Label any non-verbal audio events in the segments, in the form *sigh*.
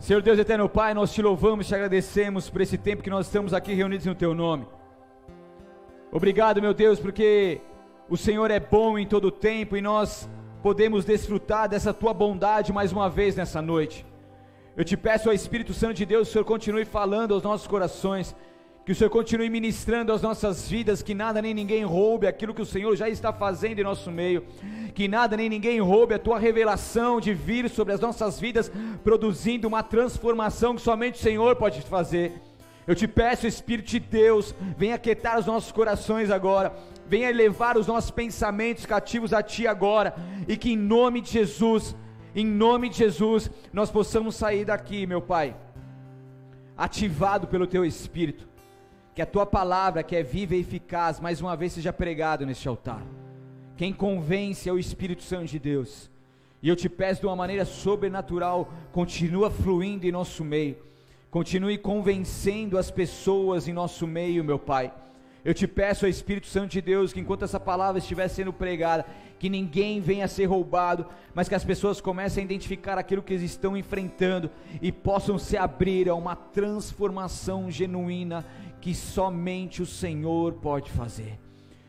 Senhor Deus eterno Pai, nós te louvamos e te agradecemos por esse tempo que nós estamos aqui reunidos no teu nome. Obrigado, meu Deus, porque o Senhor é bom em todo o tempo e nós podemos desfrutar dessa tua bondade mais uma vez nessa noite. Eu te peço ao Espírito Santo de Deus, Senhor continue falando aos nossos corações, que o Senhor continue ministrando as nossas vidas, que nada nem ninguém roube aquilo que o Senhor já está fazendo em nosso meio, que nada nem ninguém roube a tua revelação de vir sobre as nossas vidas, produzindo uma transformação que somente o Senhor pode fazer. Eu te peço, Espírito de Deus, venha aquietar os nossos corações agora, venha levar os nossos pensamentos cativos a Ti agora, e que em nome de Jesus, em nome de Jesus, nós possamos sair daqui, meu Pai, ativado pelo Teu Espírito, que a Tua palavra, que é viva e eficaz, mais uma vez seja pregado neste altar. Quem convence é o Espírito Santo de Deus. E eu te peço de uma maneira sobrenatural, continua fluindo em nosso meio. Continue convencendo as pessoas em nosso meio, meu Pai. Eu te peço, Espírito Santo de Deus, que enquanto essa palavra estiver sendo pregada, que ninguém venha a ser roubado, mas que as pessoas comecem a identificar aquilo que eles estão enfrentando e possam se abrir a uma transformação genuína que somente o Senhor pode fazer.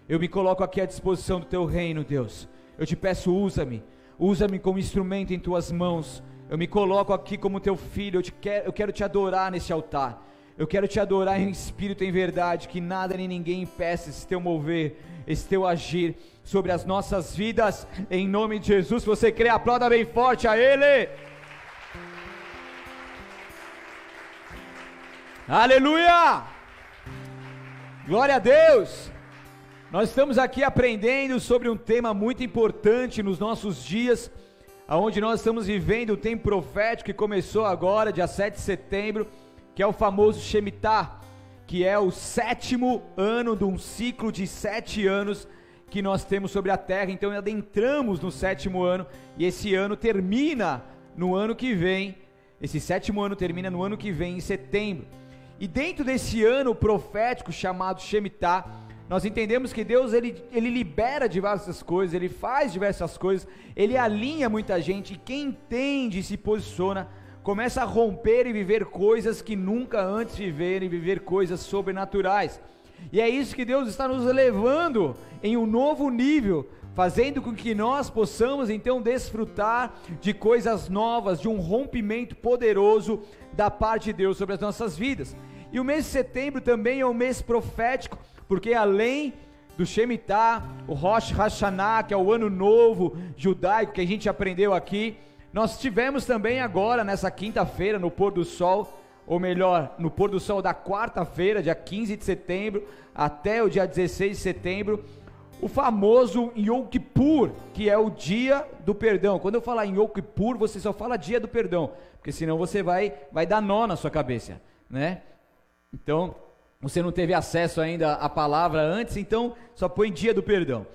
Eu me coloco aqui à disposição do teu reino, Deus. Eu te peço, usa-me, usa-me como instrumento em tuas mãos. Eu me coloco aqui como teu filho, eu, te quero, eu quero te adorar nesse altar. Eu quero te adorar em espírito e em verdade, que nada nem ninguém impeça esse teu mover, esse teu agir sobre as nossas vidas, em nome de Jesus. Você crê, aplauda bem forte a Ele. Aleluia! Glória a Deus! Nós estamos aqui aprendendo sobre um tema muito importante nos nossos dias, aonde nós estamos vivendo o tempo profético que começou agora, dia 7 de setembro, que é o famoso Shemitah, que é o sétimo ano de um ciclo de sete anos que nós temos sobre a terra. Então adentramos no sétimo ano e esse ano termina no ano que vem. Esse sétimo ano termina no ano que vem, em setembro. E dentro desse ano profético chamado Shemitah, nós entendemos que Deus ele, ele libera diversas coisas, ele faz diversas coisas, ele alinha muita gente, e quem entende e se posiciona, começa a romper e viver coisas que nunca antes viveram, e viver coisas sobrenaturais. E é isso que Deus está nos levando em um novo nível, fazendo com que nós possamos então desfrutar de coisas novas, de um rompimento poderoso da parte de Deus sobre as nossas vidas. E o mês de setembro também é um mês profético, porque além do Shemitah, o Rosh Hashanah, que é o ano novo judaico que a gente aprendeu aqui, nós tivemos também agora, nessa quinta-feira, no pôr do sol, ou melhor, no pôr do sol da quarta-feira, dia 15 de setembro, até o dia 16 de setembro, o famoso Yom Kippur, que é o dia do perdão. Quando eu falar em Yom Kippur, você só fala dia do perdão, porque senão você vai, vai dar nó na sua cabeça, né? Então, você não teve acesso ainda à palavra antes, então só põe dia do perdão.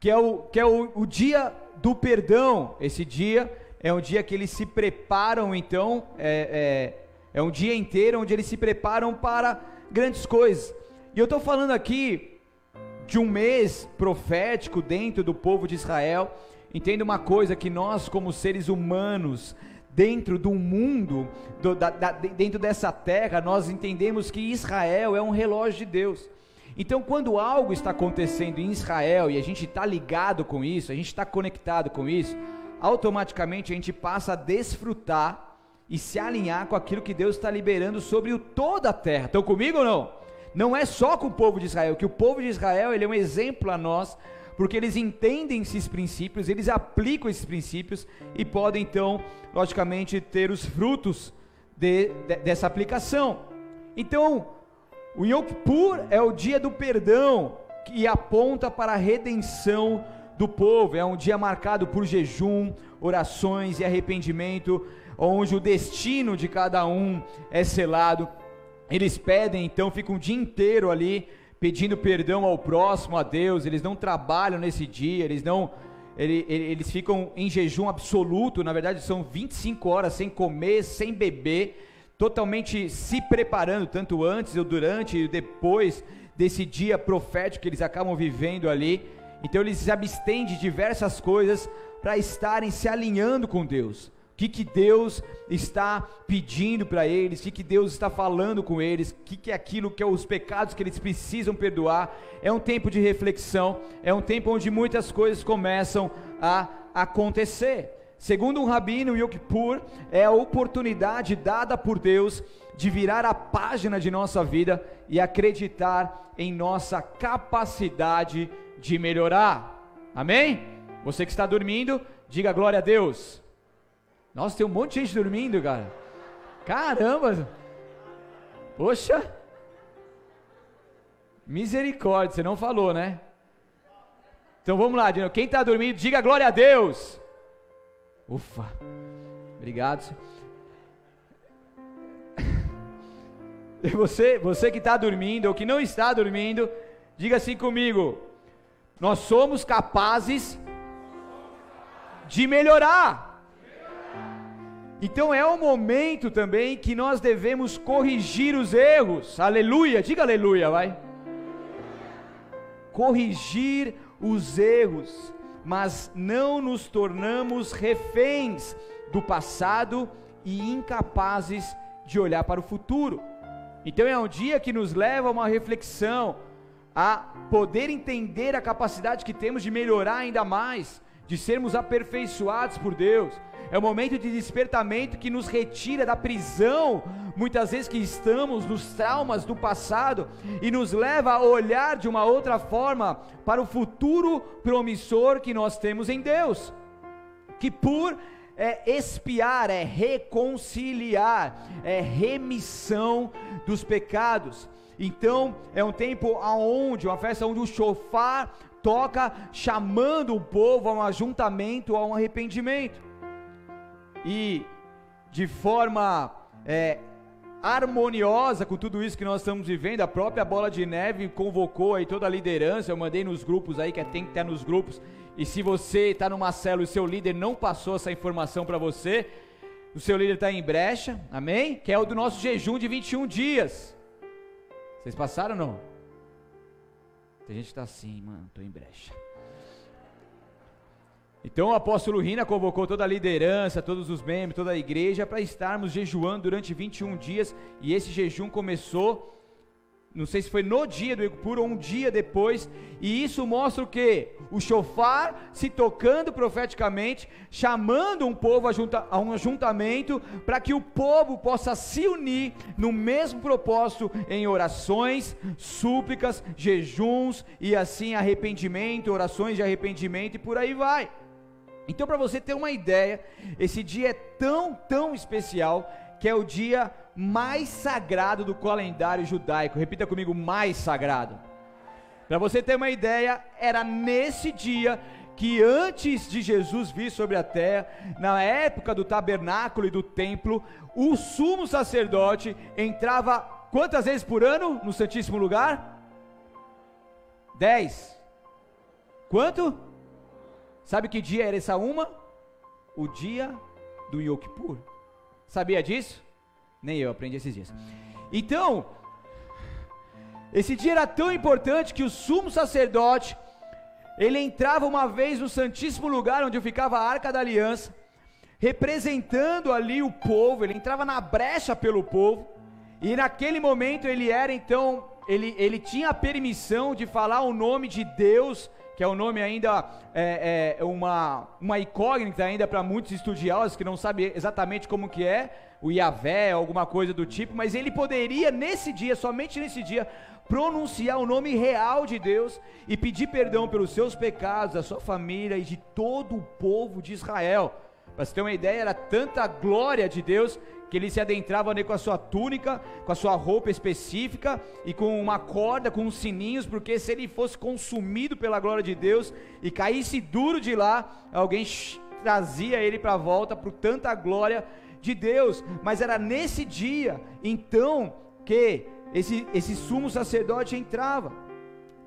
Que é o, que é o, o dia do perdão. Esse dia é um dia que eles se preparam, então, é, é, é um dia inteiro onde eles se preparam para grandes coisas. E eu estou falando aqui de um mês profético dentro do povo de Israel. Entenda uma coisa: que nós, como seres humanos, dentro do mundo, do, da, da, dentro dessa terra, nós entendemos que Israel é um relógio de Deus. Então, quando algo está acontecendo em Israel e a gente está ligado com isso, a gente está conectado com isso, automaticamente a gente passa a desfrutar e se alinhar com aquilo que Deus está liberando sobre o, toda a terra. Estão comigo ou não? Não é só com o povo de Israel, que o povo de Israel ele é um exemplo a nós porque eles entendem esses princípios, eles aplicam esses princípios e podem então, logicamente, ter os frutos de, de, dessa aplicação. Então, o Yom Kippur é o dia do perdão que aponta para a redenção do povo. É um dia marcado por jejum, orações e arrependimento, onde o destino de cada um é selado. Eles pedem, então, ficam um dia inteiro ali pedindo perdão ao próximo, a Deus, eles não trabalham nesse dia, eles não eles ficam em jejum absoluto, na verdade são 25 horas sem comer, sem beber, totalmente se preparando, tanto antes ou durante e depois desse dia profético que eles acabam vivendo ali. Então eles se abstêm de diversas coisas para estarem se alinhando com Deus. O que, que Deus está pedindo para eles, o que, que Deus está falando com eles, o que, que é aquilo que é os pecados que eles precisam perdoar. É um tempo de reflexão, é um tempo onde muitas coisas começam a acontecer. Segundo um rabino, Yom Kippur é a oportunidade dada por Deus de virar a página de nossa vida e acreditar em nossa capacidade de melhorar. Amém? Você que está dormindo, diga glória a Deus. Nossa, tem um monte de gente dormindo, cara. Caramba! Poxa! Misericórdia, você não falou, né? Então vamos lá, quem está dormindo, diga glória a Deus. Ufa, obrigado. *laughs* Você, você que está dormindo ou que não está dormindo, diga assim comigo: nós somos capazes de melhorar. Então é o momento também que nós devemos corrigir os erros. Aleluia, diga aleluia, vai. Corrigir os erros, mas não nos tornamos reféns do passado e incapazes de olhar para o futuro. Então é um dia que nos leva a uma reflexão, a poder entender a capacidade que temos de melhorar ainda mais, de sermos aperfeiçoados por Deus. É um momento de despertamento que nos retira da prisão, muitas vezes que estamos nos traumas do passado e nos leva a olhar de uma outra forma para o futuro promissor que nós temos em Deus. Que por é expiar, é reconciliar, é remissão dos pecados. Então, é um tempo aonde, uma festa onde o chofar toca chamando o povo a um ajuntamento, a um arrependimento e de forma é, harmoniosa com tudo isso que nós estamos vivendo, a própria Bola de Neve convocou aí toda a liderança, eu mandei nos grupos aí, que tem que estar nos grupos, e se você está numa célula e seu líder não passou essa informação para você, o seu líder está em brecha, amém? Que é o do nosso jejum de 21 dias. Vocês passaram ou não? Tem gente que está assim, mano, estou em brecha. Então o apóstolo Rina convocou toda a liderança, todos os membros, toda a igreja para estarmos jejuando durante 21 dias e esse jejum começou, não sei se foi no dia do Ecupur ou um dia depois, e isso mostra o que? O chofar se tocando profeticamente, chamando um povo a, junta, a um ajuntamento para que o povo possa se unir no mesmo propósito em orações, súplicas, jejuns e assim arrependimento, orações de arrependimento e por aí vai. Então, para você ter uma ideia, esse dia é tão, tão especial que é o dia mais sagrado do calendário judaico. Repita comigo: mais sagrado. Para você ter uma ideia, era nesse dia que antes de Jesus vir sobre a terra, na época do tabernáculo e do templo, o sumo sacerdote entrava quantas vezes por ano no Santíssimo Lugar? Dez. Quanto? Sabe que dia era essa uma? O dia do Yom Kippur. Sabia disso? Nem eu aprendi esses dias. Então, esse dia era tão importante que o sumo sacerdote, ele entrava uma vez no santíssimo lugar onde ficava a arca da aliança, representando ali o povo, ele entrava na brecha pelo povo, e naquele momento ele era então, ele, ele tinha a permissão de falar o nome de Deus que é um nome ainda, é, é uma, uma incógnita ainda para muitos estudiosos que não sabem exatamente como que é, o Yahvé, alguma coisa do tipo, mas ele poderia nesse dia, somente nesse dia, pronunciar o nome real de Deus e pedir perdão pelos seus pecados, da sua família e de todo o povo de Israel. Para você ter uma ideia, era tanta glória de Deus que ele se adentrava ali com a sua túnica, com a sua roupa específica e com uma corda, com uns sininhos, porque se ele fosse consumido pela glória de Deus e caísse duro de lá, alguém trazia ele para volta por tanta glória de Deus. Mas era nesse dia, então, que esse, esse sumo sacerdote entrava.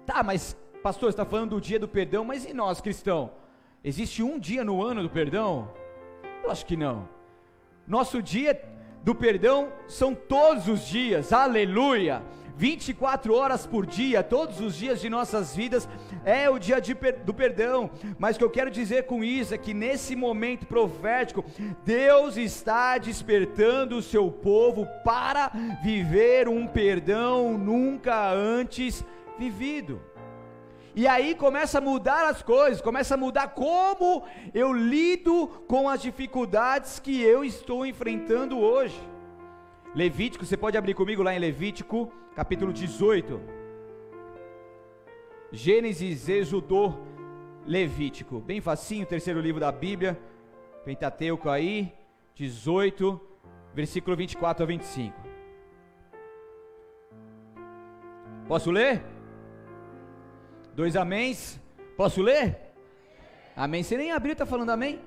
Tá, mas pastor, está falando do dia do perdão, mas e nós cristãos? Existe um dia no ano do perdão? Acho que não. Nosso dia do perdão são todos os dias, aleluia. 24 horas por dia, todos os dias de nossas vidas é o dia de, do perdão. Mas o que eu quero dizer com isso é que nesse momento profético, Deus está despertando o seu povo para viver um perdão nunca antes vivido. E aí começa a mudar as coisas, começa a mudar como eu lido com as dificuldades que eu estou enfrentando hoje. Levítico, você pode abrir comigo lá em Levítico, capítulo 18. Gênesis, Êxodo, Levítico. Bem facinho, terceiro livro da Bíblia. Pentateuco aí, 18, versículo 24 a 25. Posso ler? Dois améns. Posso ler? Amém. Você nem abriu, está falando amém?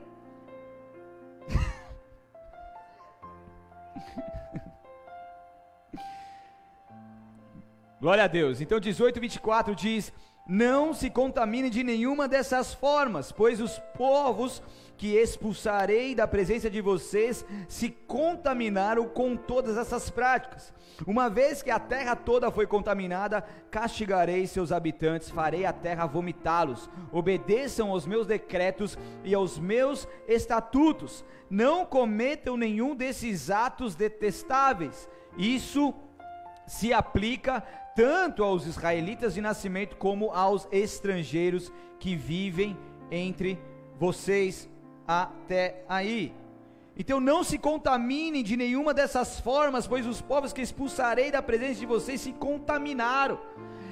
*laughs* Glória a Deus. Então 18, 24 diz: Não se contamine de nenhuma dessas formas, pois os povos que expulsarei da presença de vocês se contaminaram com todas essas práticas. Uma vez que a terra toda foi contaminada, castigarei seus habitantes, farei a terra vomitá-los. Obedeçam aos meus decretos e aos meus estatutos. Não cometam nenhum desses atos detestáveis. Isso se aplica tanto aos israelitas de nascimento como aos estrangeiros que vivem entre vocês até aí. Então não se contaminem de nenhuma dessas formas, pois os povos que expulsarei da presença de vocês se contaminaram.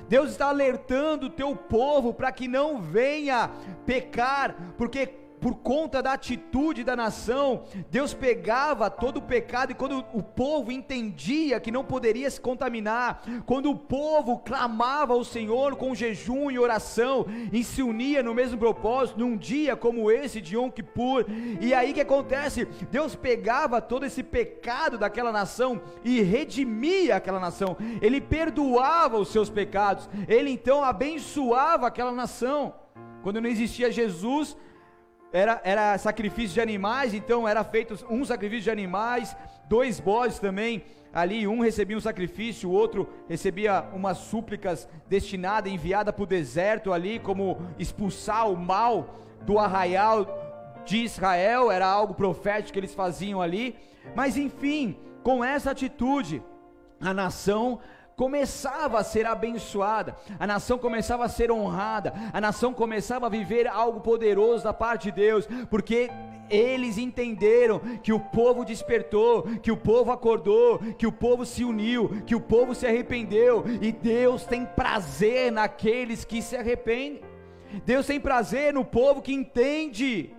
Deus está alertando o teu povo para que não venha pecar, porque por conta da atitude da nação, Deus pegava todo o pecado e quando o povo entendia que não poderia se contaminar, quando o povo clamava ao Senhor com jejum e oração e se unia no mesmo propósito, num dia como esse de Yom Kippur, e aí que acontece? Deus pegava todo esse pecado daquela nação e redimia aquela nação, ele perdoava os seus pecados, ele então abençoava aquela nação. Quando não existia Jesus, era, era sacrifício de animais, então era feito um sacrifício de animais, dois bodes também, ali um recebia um sacrifício, o outro recebia umas súplicas destinadas, enviada para o deserto ali, como expulsar o mal do arraial de Israel, era algo profético que eles faziam ali, mas enfim, com essa atitude, a nação começava a ser abençoada, a nação começava a ser honrada, a nação começava a viver algo poderoso da parte de Deus, porque eles entenderam que o povo despertou, que o povo acordou, que o povo se uniu, que o povo se arrependeu, e Deus tem prazer naqueles que se arrependem. Deus tem prazer no povo que entende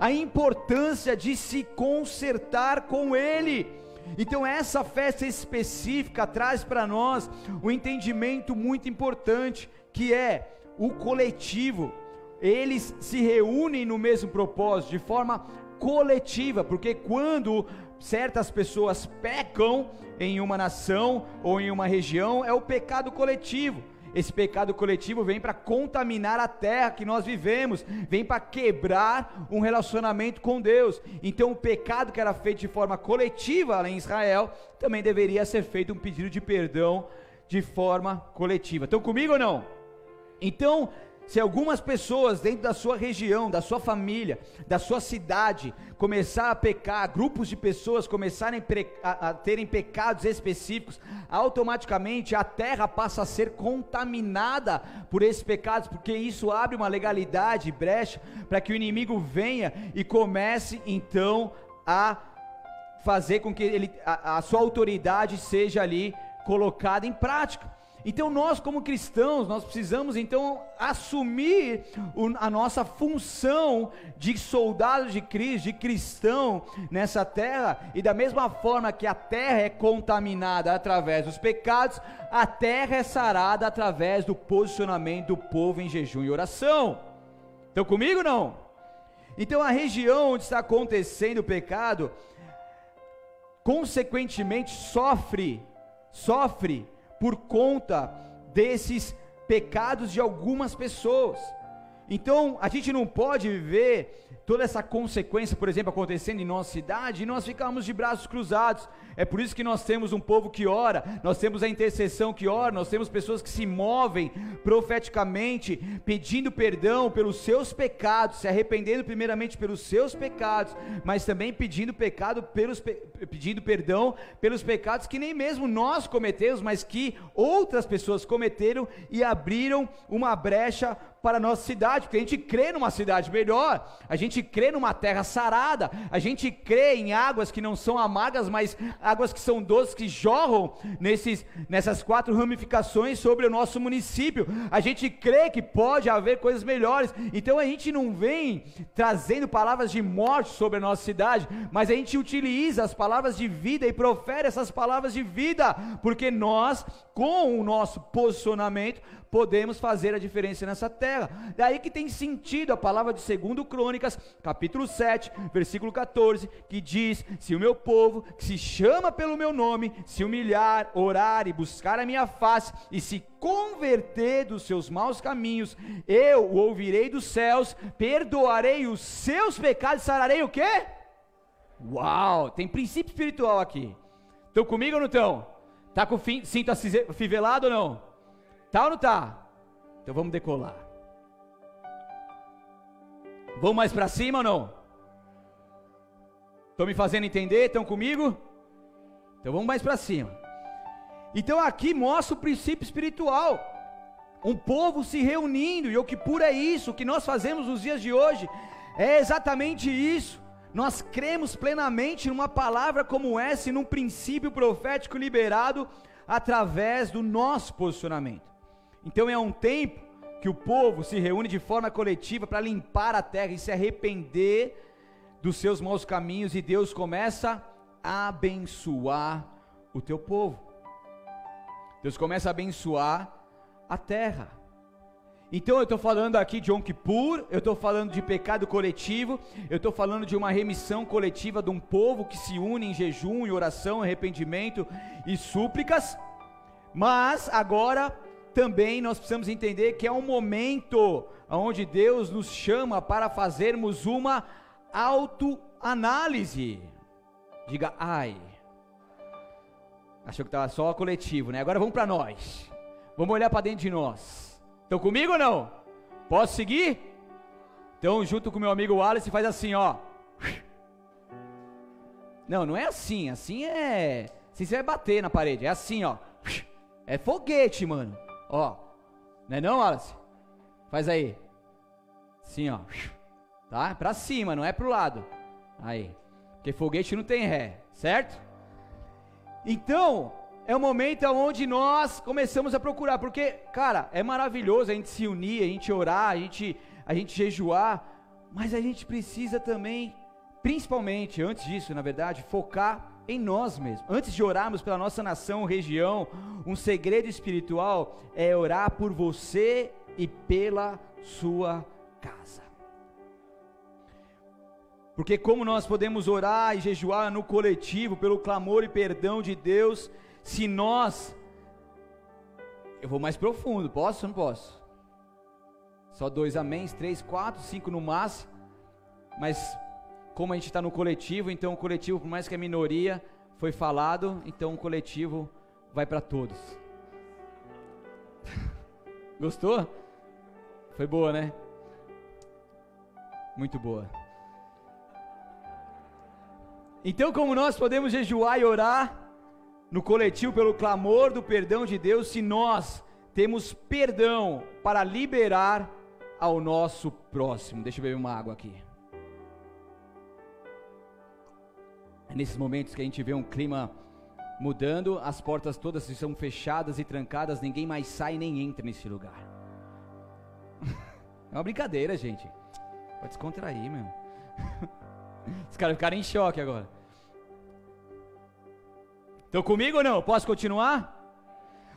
a importância de se consertar com Ele. Então, essa festa específica traz para nós um entendimento muito importante, que é o coletivo. Eles se reúnem no mesmo propósito, de forma coletiva, porque quando certas pessoas pecam em uma nação ou em uma região, é o pecado coletivo. Esse pecado coletivo vem para contaminar a terra que nós vivemos, vem para quebrar um relacionamento com Deus. Então, o pecado que era feito de forma coletiva lá em Israel, também deveria ser feito um pedido de perdão de forma coletiva. Estão comigo ou não? Então, se algumas pessoas dentro da sua região, da sua família, da sua cidade, começar a pecar, grupos de pessoas começarem a, terem pecados específicos, automaticamente a terra passa a ser contaminada por esses pecados, porque isso abre uma legalidade, brecha, para que o inimigo venha e comece então a fazer com que ele, a, a sua autoridade seja ali colocada em prática. Então nós como cristãos, nós precisamos então assumir a nossa função de soldado de Cristo, de cristão nessa terra, e da mesma forma que a terra é contaminada através dos pecados, a terra é sarada através do posicionamento do povo em jejum e oração. Estão comigo não? Então a região onde está acontecendo o pecado, consequentemente sofre, sofre por conta desses pecados de algumas pessoas. Então, a gente não pode ver toda essa consequência, por exemplo, acontecendo em nossa cidade e nós ficarmos de braços cruzados. É por isso que nós temos um povo que ora, nós temos a intercessão que ora, nós temos pessoas que se movem profeticamente, pedindo perdão pelos seus pecados, se arrependendo primeiramente pelos seus pecados, mas também pedindo pecado pelos pedindo perdão pelos pecados que nem mesmo nós cometemos, mas que outras pessoas cometeram e abriram uma brecha para a nossa cidade, porque a gente crê numa cidade melhor, a gente crê numa terra sarada, a gente crê em águas que não são amargas, mas águas que são doces, que jorram nesses, nessas quatro ramificações sobre o nosso município. A gente crê que pode haver coisas melhores, então a gente não vem trazendo palavras de morte sobre a nossa cidade, mas a gente utiliza as palavras de vida e profere essas palavras de vida, porque nós, com o nosso posicionamento, podemos fazer a diferença nessa terra. Daí que tem sentido a palavra de 2 Crônicas, capítulo 7, versículo 14, que diz: Se o meu povo, que se chama pelo meu nome, se humilhar, orar e buscar a minha face e se converter dos seus maus caminhos, eu o ouvirei dos céus, perdoarei os seus pecados, sararei o quê? Uau, tem princípio espiritual aqui. Estão comigo ou não estão? Tá com o cinto afivelado ou não? Tá ou não tá? Então vamos decolar. Vamos mais para cima ou não? Estão me fazendo entender? Estão comigo? Então vamos mais para cima. Então aqui mostra o princípio espiritual. Um povo se reunindo, e o que pura é isso, o que nós fazemos nos dias de hoje é exatamente isso. Nós cremos plenamente numa palavra como essa e num princípio profético liberado através do nosso posicionamento. Então é um tempo que o povo se reúne de forma coletiva para limpar a terra e se arrepender dos seus maus caminhos, e Deus começa a abençoar o teu povo. Deus começa a abençoar a terra. Então eu estou falando aqui de Yom Kippur, eu estou falando de pecado coletivo, eu estou falando de uma remissão coletiva de um povo que se une em jejum e oração, arrependimento e súplicas. Mas agora também nós precisamos entender que é um momento onde Deus nos chama para fazermos uma autoanálise. Diga, ai. Achou que estava só coletivo, né? Agora vamos para nós. Vamos olhar para dentro de nós. Estão comigo ou não? Posso seguir? Então, junto com meu amigo Wallace, faz assim, ó. Não, não é assim. Assim é. Assim você vai bater na parede. É assim, ó. É foguete, mano. Ó. Não é não, Wallace? Faz aí. Sim, ó. Tá? Pra cima, não é pro lado. Aí. Porque foguete não tem ré, certo? Então, é o momento onde nós começamos a procurar, porque, cara, é maravilhoso a gente se unir, a gente orar, a gente, a gente jejuar, mas a gente precisa também, principalmente, antes disso, na verdade, focar em nós mesmos. Antes de orarmos pela nossa nação, região, um segredo espiritual é orar por você e pela sua casa. Porque como nós podemos orar e jejuar no coletivo pelo clamor e perdão de Deus, se nós eu vou mais profundo, posso ou não posso? Só dois améns, três, quatro, cinco no máximo. Mas como a gente está no coletivo, então o coletivo, por mais que a minoria foi falado, então o coletivo vai para todos. *laughs* Gostou? Foi boa, né? Muito boa. Então, como nós podemos jejuar e orar no coletivo pelo clamor do perdão de Deus, se nós temos perdão para liberar ao nosso próximo? Deixa eu beber uma água aqui. Nesses momentos que a gente vê um clima mudando, as portas todas estão fechadas e trancadas, ninguém mais sai nem entra nesse lugar. *laughs* É uma brincadeira, gente. Pode descontrair, meu. *laughs* Os caras ficaram em choque agora. Estão comigo ou não? Posso continuar?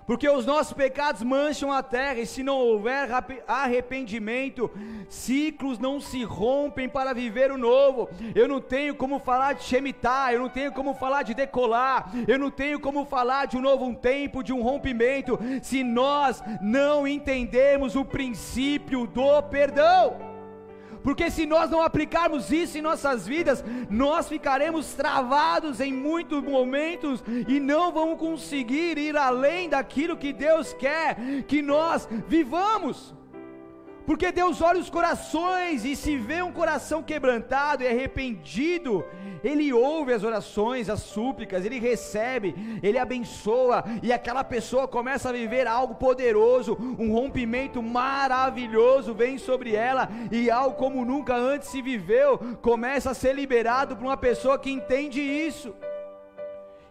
Porque os nossos pecados mancham a terra, e se não houver arrependimento, ciclos não se rompem para viver o novo. Eu não tenho como falar de Shemitah, eu não tenho como falar de decolar, eu não tenho como falar de um novo tempo, de um rompimento, se nós não entendemos o princípio do perdão porque se nós não aplicarmos isso em nossas vidas, nós ficaremos travados em muitos momentos e não vamos conseguir ir além daquilo que Deus quer que nós vivamos. Porque Deus olha os corações e se vê um coração quebrantado e arrependido, Ele ouve as orações, as súplicas, Ele recebe, Ele abençoa, e aquela pessoa começa a viver algo poderoso, um rompimento maravilhoso vem sobre ela, e algo como nunca antes se viveu, começa a ser liberado por uma pessoa que entende isso.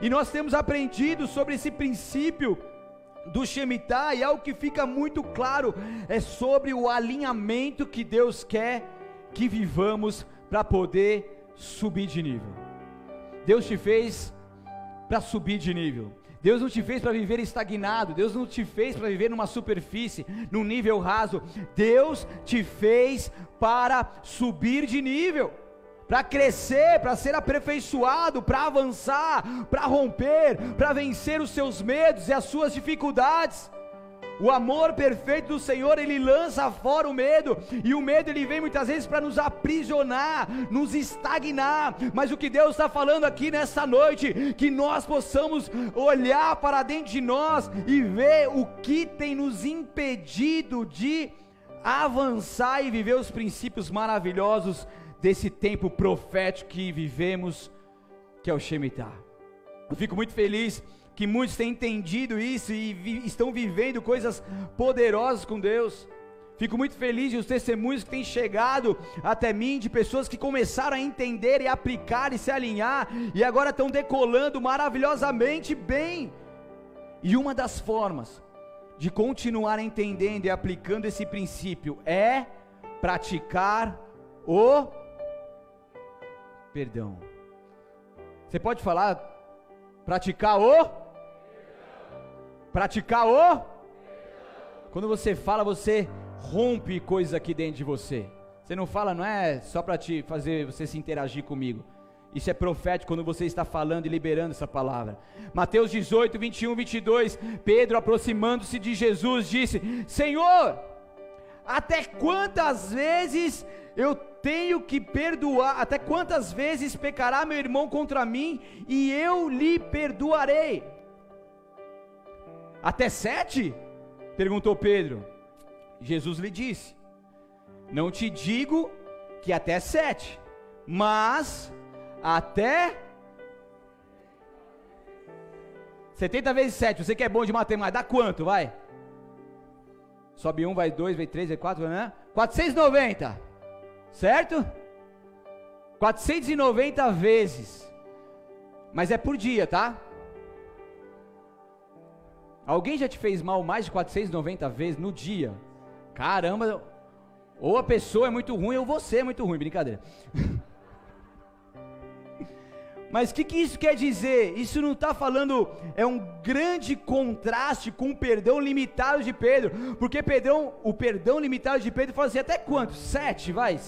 E nós temos aprendido sobre esse princípio do Shemitah, e algo que fica muito claro é sobre o alinhamento que Deus quer que vivamos para poder subir de nível. Deus te fez para subir de nível. Deus não te fez para viver estagnado, Deus não te fez para viver numa superfície, num nível raso. Deus te fez para subir de nível para crescer, para ser aperfeiçoado, para avançar, para romper, para vencer os seus medos e as suas dificuldades. O amor perfeito do Senhor, ele lança fora o medo, e o medo ele vem muitas vezes para nos aprisionar, nos estagnar. Mas o que Deus está falando aqui nessa noite, que nós possamos olhar para dentro de nós e ver o que tem nos impedido de avançar e viver os princípios maravilhosos desse tempo profético que vivemos, que é o Shemitah. Eu fico muito feliz que muitos têm entendido isso e vi, estão vivendo coisas poderosas com Deus. Fico muito feliz de os testemunhos que têm chegado até mim, de pessoas que começaram a entender e aplicar e se alinhar, e agora estão decolando maravilhosamente bem. E uma das formas de continuar entendendo e aplicando esse princípio é praticar o perdão. Você pode falar, praticar o? Praticar o? Quando você fala, você rompe coisas aqui dentro de você. Você não fala, não é só para te fazer você se interagir comigo. Isso é profético quando você está falando e liberando essa palavra. Mateus 18, 21, 22. Pedro, aproximando-se de Jesus, disse: Senhor, até quantas vezes eu tenho que perdoar, até quantas vezes pecará meu irmão contra mim e eu lhe perdoarei? Até sete? perguntou Pedro. Jesus lhe disse: Não te digo que até sete, mas até 70 vezes 7, você que é bom de matemática, dá quanto? Vai. Sobe um, vai dois, vai três, vai quatro, né? 490 certo? 490 vezes, mas é por dia, tá? Alguém já te fez mal mais de 490 vezes no dia? Caramba, ou a pessoa é muito ruim ou você é muito ruim, brincadeira. *laughs* Mas o que, que isso quer dizer? Isso não está falando, é um grande contraste com o perdão limitado de Pedro, porque Pedrão, o perdão limitado de Pedro fala assim: até quanto? Sete, vai,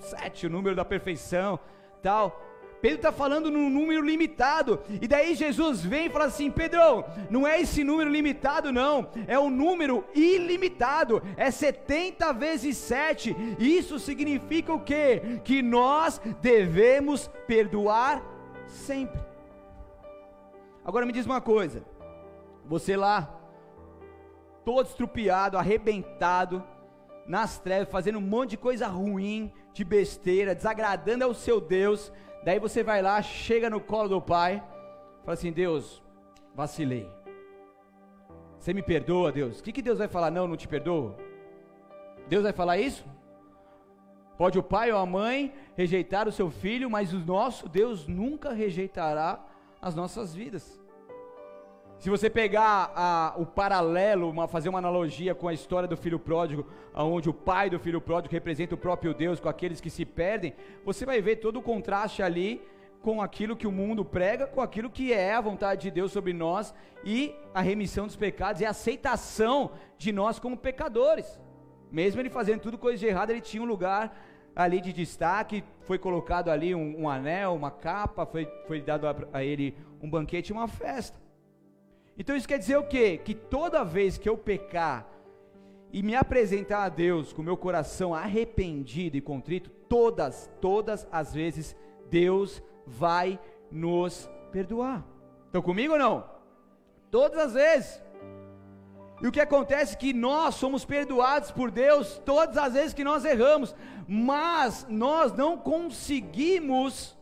sete, o número da perfeição, tal. Pedro está falando num número limitado, e daí Jesus vem e fala assim: Pedro, não é esse número limitado, não, é um número ilimitado, é 70 vezes 7. Isso significa o quê? Que nós devemos perdoar sempre. Agora me diz uma coisa: você lá, todo estrupiado, arrebentado, nas trevas, fazendo um monte de coisa ruim, de besteira, desagradando ao seu Deus, daí você vai lá, chega no colo do Pai, fala assim: Deus, vacilei. Você me perdoa, Deus? O que, que Deus vai falar? Não, não te perdoo. Deus vai falar isso? Pode o pai ou a mãe rejeitar o seu filho, mas o nosso Deus nunca rejeitará as nossas vidas. Se você pegar a, o paralelo, uma, fazer uma analogia com a história do filho pródigo, onde o pai do filho pródigo representa o próprio Deus com aqueles que se perdem, você vai ver todo o contraste ali com aquilo que o mundo prega, com aquilo que é a vontade de Deus sobre nós e a remissão dos pecados e a aceitação de nós como pecadores. Mesmo ele fazendo tudo coisa de errado, ele tinha um lugar ali de destaque, foi colocado ali um, um anel, uma capa, foi, foi dado a, a ele um banquete uma festa. Então isso quer dizer o quê? Que toda vez que eu pecar e me apresentar a Deus com meu coração arrependido e contrito, todas, todas as vezes Deus vai nos perdoar. Estão comigo ou não? Todas as vezes. E o que acontece é que nós somos perdoados por Deus todas as vezes que nós erramos, mas nós não conseguimos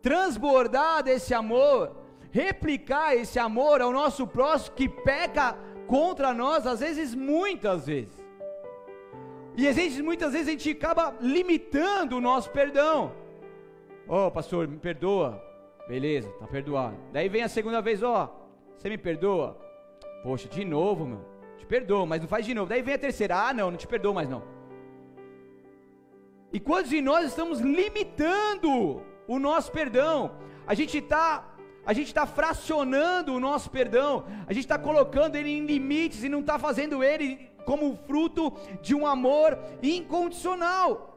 transbordar desse amor, replicar esse amor ao nosso próximo que peca contra nós, às vezes, muitas vezes. E às vezes, muitas vezes a gente acaba limitando o nosso perdão. Ó, oh, pastor, me perdoa. Beleza, tá perdoado. Daí vem a segunda vez, ó, oh, você me perdoa? Poxa, de novo, meu. Te perdoo, mas não faz de novo. Daí vem a terceira, ah, não, não te perdoo mais não. E quantos de nós estamos limitando o nosso perdão? A gente está a gente está fracionando o nosso perdão, a gente está colocando ele em limites e não está fazendo ele como fruto de um amor incondicional.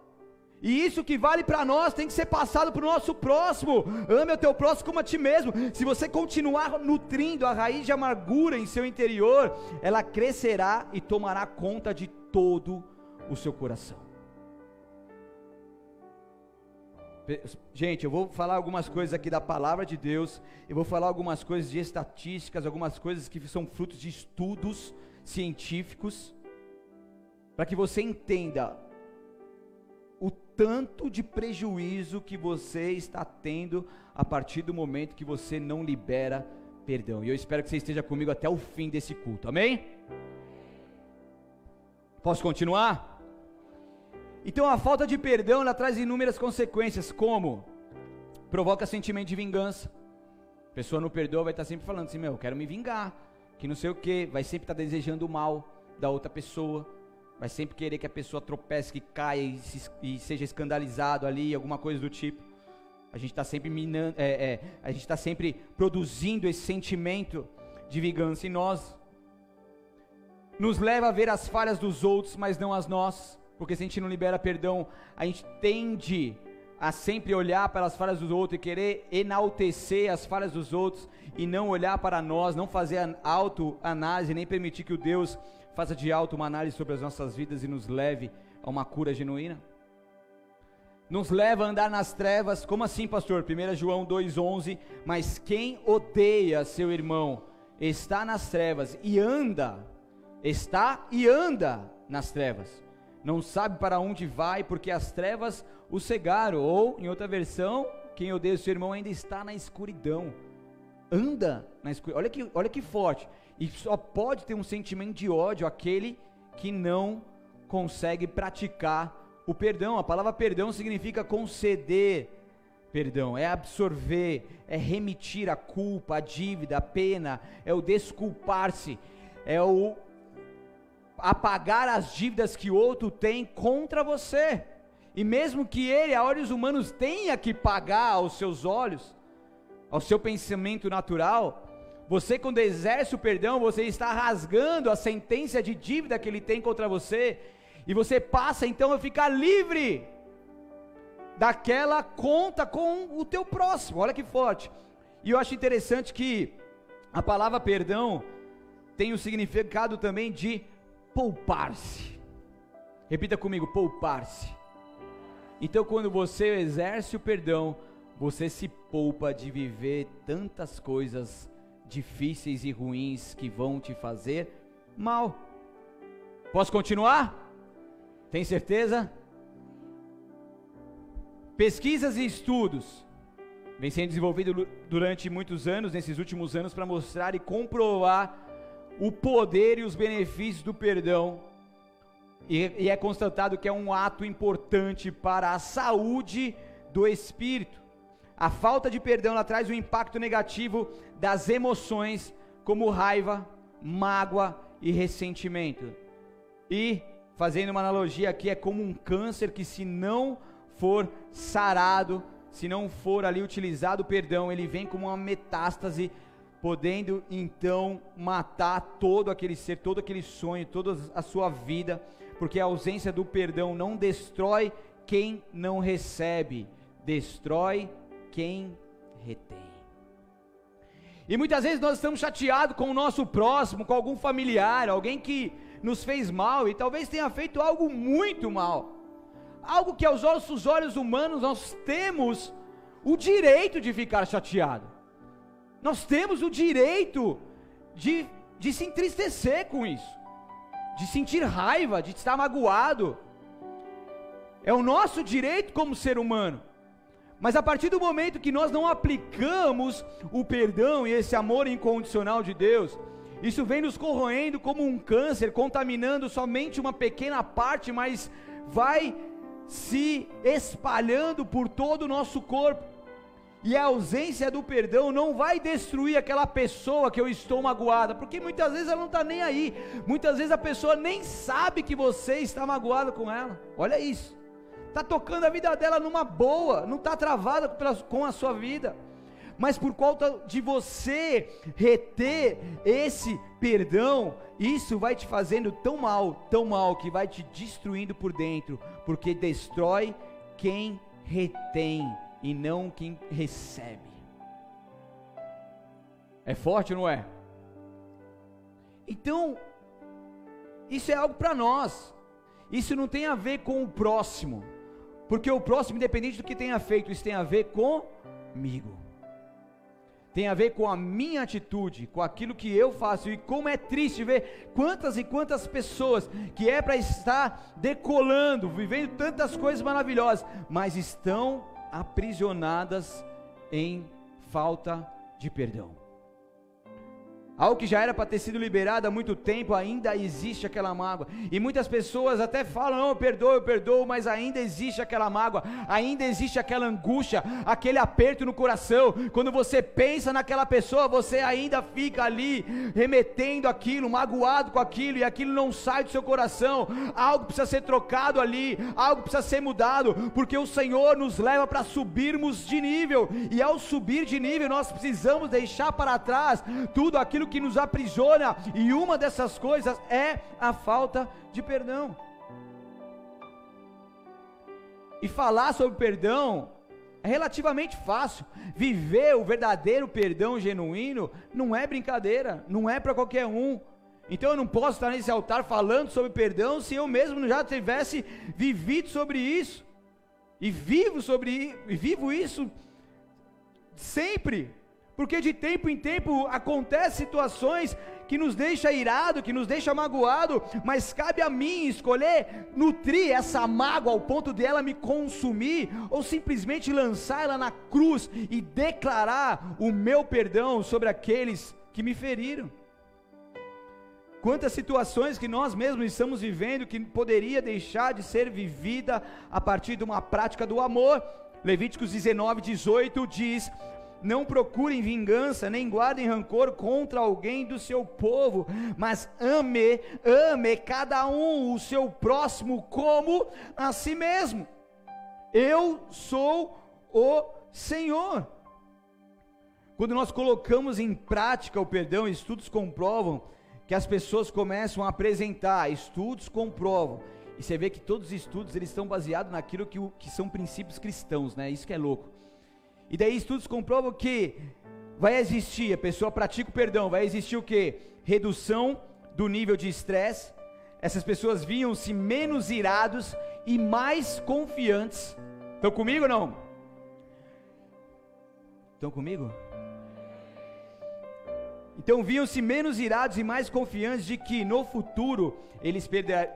E isso que vale para nós tem que ser passado para o nosso próximo. Ame o teu próximo como a ti mesmo. Se você continuar nutrindo a raiz de amargura em seu interior, ela crescerá e tomará conta de todo o seu coração. Gente, eu vou falar algumas coisas aqui da palavra de Deus, eu vou falar algumas coisas de estatísticas, algumas coisas que são frutos de estudos científicos, para que você entenda tanto de prejuízo que você está tendo a partir do momento que você não libera perdão. E eu espero que você esteja comigo até o fim desse culto, amém? Posso continuar? Então a falta de perdão ela traz inúmeras consequências, como provoca sentimento de vingança. A pessoa não perdoa, vai estar sempre falando assim: "Meu, eu quero me vingar", que não sei o que, vai sempre estar desejando o mal da outra pessoa, vai sempre querer que a pessoa tropece, que caia e, se, e seja escandalizado ali, alguma coisa do tipo. A gente está sempre minando, é, é, a gente está sempre produzindo esse sentimento de vingança em nós. Nos leva a ver as falhas dos outros, mas não as nossas. Porque se a gente não libera perdão, a gente tende a sempre olhar para as falhas dos outros e querer enaltecer as falhas dos outros e não olhar para nós, não fazer autoanálise, nem permitir que o Deus faça de alto uma análise sobre as nossas vidas e nos leve a uma cura genuína. Nos leva a andar nas trevas, como assim, pastor? 1 João 2,11: Mas quem odeia seu irmão está nas trevas e anda, está e anda nas trevas não sabe para onde vai, porque as trevas o cegaram. Ou, em outra versão, quem odeia seu irmão ainda está na escuridão. Anda na escuridão. Olha que, olha que forte. E só pode ter um sentimento de ódio aquele que não consegue praticar o perdão. A palavra perdão significa conceder perdão, é absorver, é remitir a culpa, a dívida, a pena, é o desculpar-se, é o apagar as dívidas que outro tem contra você. E mesmo que ele, a olhos humanos, tenha que pagar aos seus olhos, ao seu pensamento natural, você, quando exerce o perdão, você está rasgando a sentença de dívida que ele tem contra você, e você passa então a ficar livre daquela conta com o teu próximo. Olha que forte. E eu acho interessante que a palavra perdão tem o significado também de poupar-se. Repita comigo: poupar-se. Então, quando você exerce o perdão, você se poupa de viver tantas coisas difíceis e ruins que vão te fazer mal. Posso continuar? Tem certeza? Pesquisas e estudos vêm sendo desenvolvidos durante muitos anos, nesses últimos anos, para mostrar e comprovar o poder e os benefícios do perdão, e, e é constatado que é um ato importante para a saúde do espírito. A falta de perdão ela traz um impacto negativo das emoções, como raiva, mágoa e ressentimento. E, fazendo uma analogia aqui, é como um câncer que, se não for sarado, se não for ali utilizado o perdão, ele vem como uma metástase, podendo então matar todo aquele ser, todo aquele sonho, toda a sua vida, porque a ausência do perdão não destrói quem não recebe, destrói quem retém. E muitas vezes nós estamos chateados com o nosso próximo, com algum familiar, alguém que nos fez mal e talvez tenha feito algo muito mal. Algo que aos nossos olhos humanos nós temos o direito de ficar chateado. Nós temos o direito de, de se entristecer com isso, de sentir raiva, de estar magoado. É o nosso direito como ser humano. Mas a partir do momento que nós não aplicamos o perdão e esse amor incondicional de Deus, isso vem nos corroendo como um câncer, contaminando somente uma pequena parte, mas vai se espalhando por todo o nosso corpo. E a ausência do perdão não vai destruir aquela pessoa que eu estou magoada, porque muitas vezes ela não está nem aí, muitas vezes a pessoa nem sabe que você está magoado com ela. Olha isso está tocando a vida dela numa boa, não está travada com a sua vida. Mas por conta de você reter esse perdão, isso vai te fazendo tão mal, tão mal, que vai te destruindo por dentro, porque destrói quem retém e não quem recebe. É forte, não é? Então, isso é algo para nós. Isso não tem a ver com o próximo. Porque o próximo, independente do que tenha feito, isso tem a ver comigo. Tem a ver com a minha atitude, com aquilo que eu faço. E como é triste ver quantas e quantas pessoas que é para estar decolando, vivendo tantas coisas maravilhosas, mas estão aprisionadas em falta de perdão. Algo que já era para ter sido liberado há muito tempo, ainda existe aquela mágoa. E muitas pessoas até falam: não, eu perdoo, eu perdoo, mas ainda existe aquela mágoa, ainda existe aquela angústia, aquele aperto no coração. Quando você pensa naquela pessoa, você ainda fica ali remetendo aquilo, magoado com aquilo, e aquilo não sai do seu coração. Algo precisa ser trocado ali, algo precisa ser mudado, porque o Senhor nos leva para subirmos de nível, e ao subir de nível, nós precisamos deixar para trás tudo aquilo aquilo que nos aprisiona, e uma dessas coisas é a falta de perdão. E falar sobre perdão é relativamente fácil. Viver o verdadeiro perdão genuíno não é brincadeira, não é para qualquer um. Então eu não posso estar nesse altar falando sobre perdão se eu mesmo já tivesse vivido sobre isso. E vivo sobre e vivo isso sempre. Porque de tempo em tempo acontecem situações que nos deixa irado, que nos deixa magoado, mas cabe a mim escolher nutrir essa mágoa ao ponto de ela me consumir ou simplesmente lançar ela na cruz e declarar o meu perdão sobre aqueles que me feriram. Quantas situações que nós mesmos estamos vivendo que poderia deixar de ser vivida a partir de uma prática do amor. Levíticos 19, 18 diz: não procurem vingança, nem guardem rancor contra alguém do seu povo, mas ame, ame cada um o seu próximo como a si mesmo. Eu sou o Senhor. Quando nós colocamos em prática o perdão, estudos comprovam que as pessoas começam a apresentar, estudos comprovam, e você vê que todos os estudos eles estão baseados naquilo que, que são princípios cristãos, né? Isso que é louco. E daí estudos comprovam que vai existir, a pessoa pratica o perdão, vai existir o que? Redução do nível de estresse. Essas pessoas viam-se menos irados e mais confiantes. Estão comigo ou não? Estão comigo? Então viam-se menos irados e mais confiantes de que no futuro eles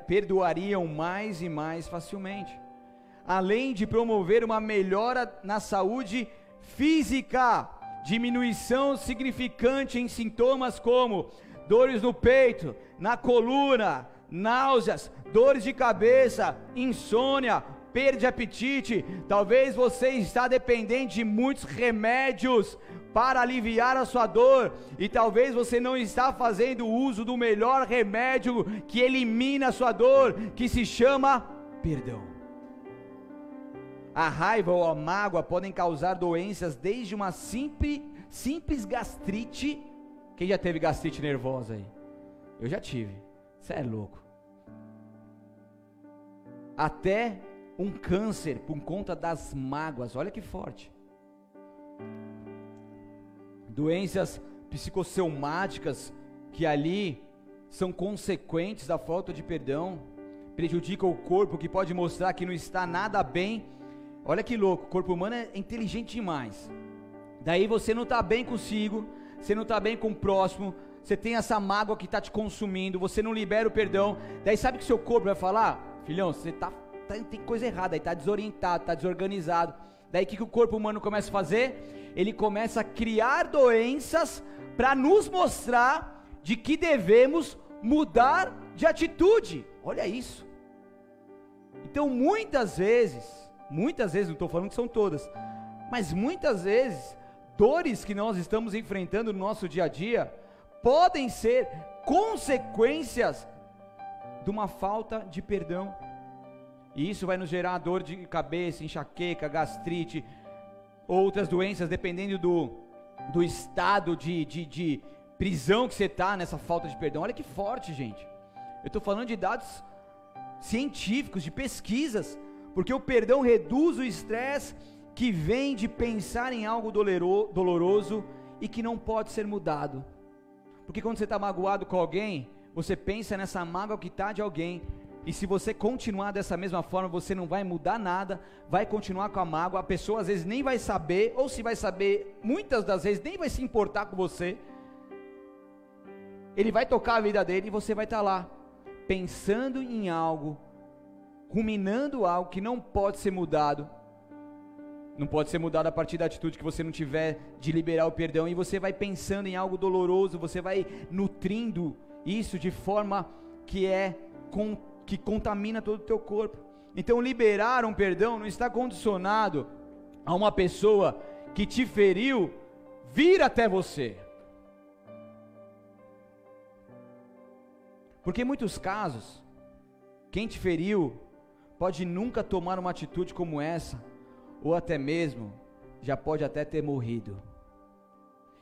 perdoariam mais e mais facilmente. Além de promover uma melhora na saúde física, diminuição significante em sintomas como dores no peito, na coluna, náuseas, dores de cabeça, insônia, perda de apetite. Talvez você está dependente de muitos remédios para aliviar a sua dor e talvez você não está fazendo uso do melhor remédio que elimina a sua dor, que se chama perdão. A raiva ou a mágoa podem causar doenças desde uma simples, simples gastrite. Quem já teve gastrite nervosa aí? Eu já tive. Você é louco. Até um câncer por conta das mágoas. Olha que forte. Doenças psicossomáticas que ali são consequentes da falta de perdão, prejudicam o corpo, que pode mostrar que não está nada bem. Olha que louco, o corpo humano é inteligente demais. Daí você não está bem consigo, você não está bem com o próximo, você tem essa mágoa que está te consumindo, você não libera o perdão. Daí sabe que seu corpo vai falar? Filhão, você tá, tá tem coisa errada, está desorientado, está desorganizado. Daí o que, que o corpo humano começa a fazer? Ele começa a criar doenças para nos mostrar de que devemos mudar de atitude. Olha isso. Então, muitas vezes, muitas vezes, não estou falando que são todas, mas muitas vezes, dores que nós estamos enfrentando no nosso dia a dia podem ser consequências de uma falta de perdão. E isso vai nos gerar dor de cabeça, enxaqueca, gastrite, outras doenças, dependendo do, do estado de, de, de prisão que você está nessa falta de perdão. Olha que forte, gente. Eu estou falando de dados científicos, de pesquisas, porque o perdão reduz o estresse que vem de pensar em algo doloroso e que não pode ser mudado. Porque quando você está magoado com alguém, você pensa nessa mágoa que está de alguém, e se você continuar dessa mesma forma, você não vai mudar nada, vai continuar com a mágoa. A pessoa às vezes nem vai saber, ou se vai saber, muitas das vezes nem vai se importar com você. Ele vai tocar a vida dele e você vai estar tá lá, pensando em algo, ruminando algo que não pode ser mudado. Não pode ser mudado a partir da atitude que você não tiver de liberar o perdão. E você vai pensando em algo doloroso, você vai nutrindo isso de forma que é que contamina todo o teu corpo. Então, liberar um perdão não está condicionado a uma pessoa que te feriu vir até você. Porque em muitos casos, quem te feriu pode nunca tomar uma atitude como essa, ou até mesmo já pode até ter morrido.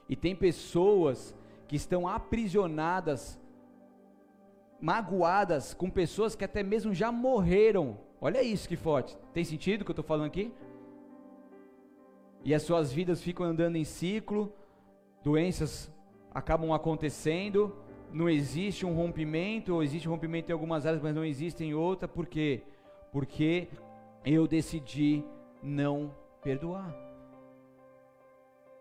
E tem pessoas que estão aprisionadas magoadas com pessoas que até mesmo já morreram. Olha isso que forte. Tem sentido o que eu estou falando aqui? E as suas vidas ficam andando em ciclo, doenças acabam acontecendo, não existe um rompimento, ou existe um rompimento em algumas áreas, mas não existe em outra, por quê? Porque eu decidi não perdoar.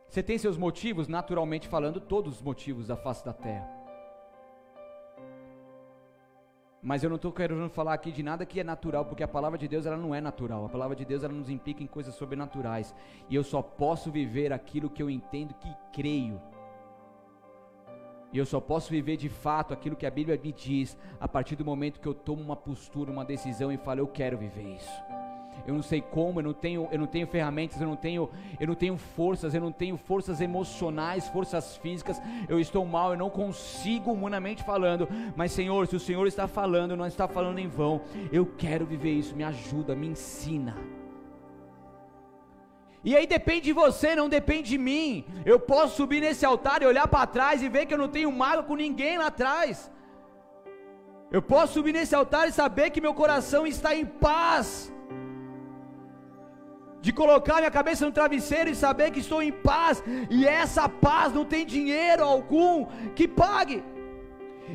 Você tem seus motivos, naturalmente falando, todos os motivos da face da terra. Mas eu não estou querendo falar aqui de nada que é natural, porque a palavra de Deus ela não é natural. A palavra de Deus ela nos implica em coisas sobrenaturais. E eu só posso viver aquilo que eu entendo que creio. E eu só posso viver de fato aquilo que a Bíblia me diz a partir do momento que eu tomo uma postura, uma decisão e falo, eu quero viver isso. Eu não sei como, eu não tenho, eu não tenho ferramentas, eu não tenho, eu não tenho forças, eu não tenho forças emocionais, forças físicas, eu estou mal, eu não consigo humanamente falando, mas Senhor, se o Senhor está falando, não está falando em vão, eu quero viver isso, me ajuda, me ensina. E aí depende de você, não depende de mim. Eu posso subir nesse altar e olhar para trás e ver que eu não tenho mágoa com ninguém lá atrás. Eu posso subir nesse altar e saber que meu coração está em paz de colocar minha cabeça no travesseiro e saber que estou em paz, e essa paz não tem dinheiro algum que pague.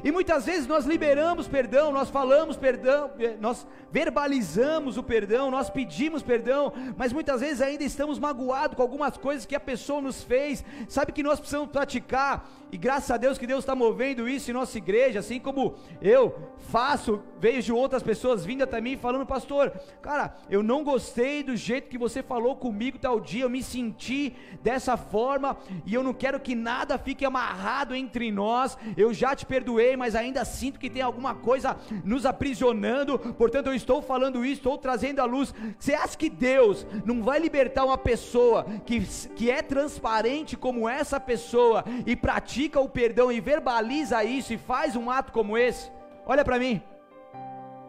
E muitas vezes nós liberamos perdão, nós falamos perdão, eh, nós verbalizamos o perdão, nós pedimos perdão, mas muitas vezes ainda estamos magoados com algumas coisas que a pessoa nos fez. Sabe que nós precisamos praticar, e graças a Deus que Deus está movendo isso em nossa igreja, assim como eu faço, vejo outras pessoas vindo até mim falando, pastor, cara, eu não gostei do jeito que você falou comigo tal dia, eu me senti dessa forma, e eu não quero que nada fique amarrado entre nós, eu já te perdoei, mas ainda sinto que tem alguma coisa nos aprisionando, portanto eu estou falando isso, estou trazendo à luz. Você acha que Deus não vai libertar uma pessoa que, que é transparente como essa pessoa e pratica o perdão e verbaliza isso e faz um ato como esse? Olha para mim.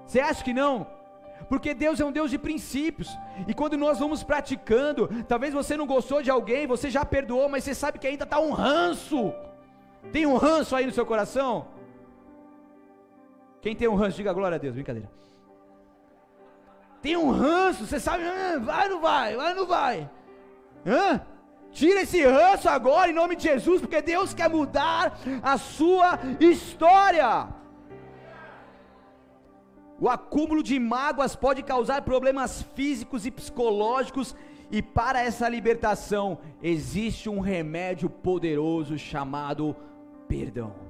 Você acha que não? Porque Deus é um Deus de princípios. E quando nós vamos praticando, talvez você não gostou de alguém, você já perdoou, mas você sabe que ainda está um ranço. Tem um ranço aí no seu coração? Quem tem um ranço, diga glória a Deus, brincadeira. Tem um ranço, você sabe, ah, vai ou não vai, vai ou não vai. Hã? Tira esse ranço agora em nome de Jesus, porque Deus quer mudar a sua história. O acúmulo de mágoas pode causar problemas físicos e psicológicos, e para essa libertação existe um remédio poderoso chamado perdão.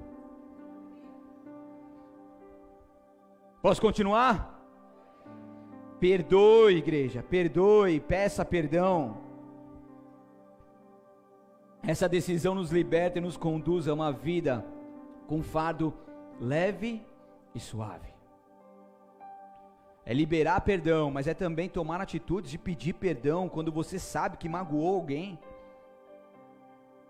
Posso continuar? Perdoe, igreja, perdoe, peça perdão. Essa decisão nos liberta e nos conduz a uma vida com fardo leve e suave. É liberar perdão, mas é também tomar atitudes de pedir perdão quando você sabe que magoou alguém.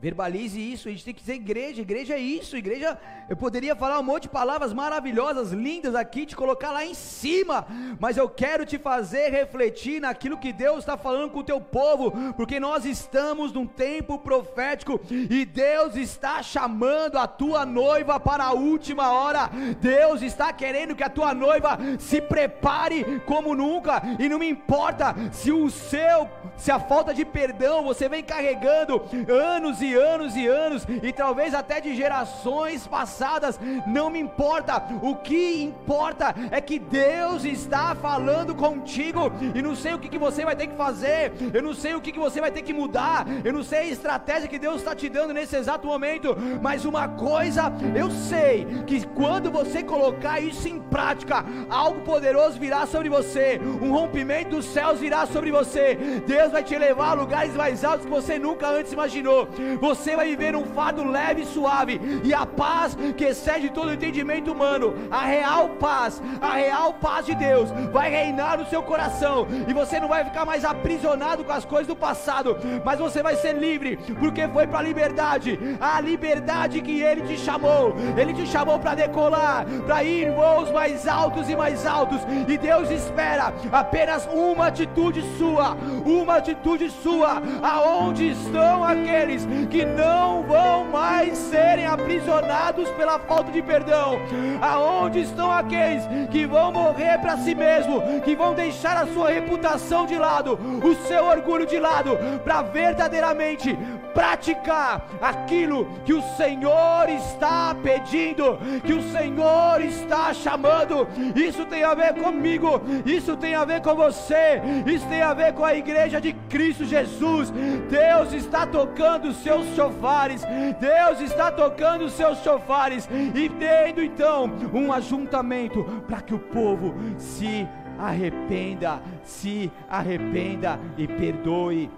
Verbalize isso, a gente tem que dizer igreja, igreja é isso, igreja. Eu poderia falar um monte de palavras maravilhosas, lindas aqui, te colocar lá em cima, mas eu quero te fazer refletir naquilo que Deus está falando com o teu povo, porque nós estamos num tempo profético e Deus está chamando a tua noiva para a última hora. Deus está querendo que a tua noiva se prepare como nunca, e não me importa se o seu, se a falta de perdão você vem carregando anos e anos e anos, e talvez até de gerações passadas, não me importa, o que importa é que Deus está falando contigo, e não sei o que, que você vai ter que fazer, eu não sei o que, que você vai ter que mudar, eu não sei a estratégia que Deus está te dando nesse exato momento, mas uma coisa eu sei, que quando você colocar isso em prática, algo poderoso virá sobre você, um rompimento dos céus virá sobre você, Deus vai te levar a lugares mais altos que você nunca antes imaginou você vai viver um fardo leve e suave, e a paz que excede todo o entendimento humano, a real paz, a real paz de Deus, vai reinar no seu coração, e você não vai ficar mais aprisionado com as coisas do passado, mas você vai ser livre, porque foi para a liberdade, a liberdade que Ele te chamou, Ele te chamou para decolar, para ir voos mais altos e mais altos, e Deus espera apenas uma atitude sua, uma atitude sua, aonde estão aqueles que não vão mais serem aprisionados pela falta de perdão. Aonde estão aqueles que vão morrer para si mesmo, que vão deixar a sua reputação de lado, o seu orgulho de lado, para verdadeiramente praticar aquilo que o Senhor está pedindo, que o Senhor está chamando. Isso tem a ver comigo, isso tem a ver com você, isso tem a ver com a igreja de Cristo Jesus. Deus está tocando os seus chofares, Deus está tocando os seus chofares e tendo então um ajuntamento para que o povo se arrependa, se arrependa e perdoe,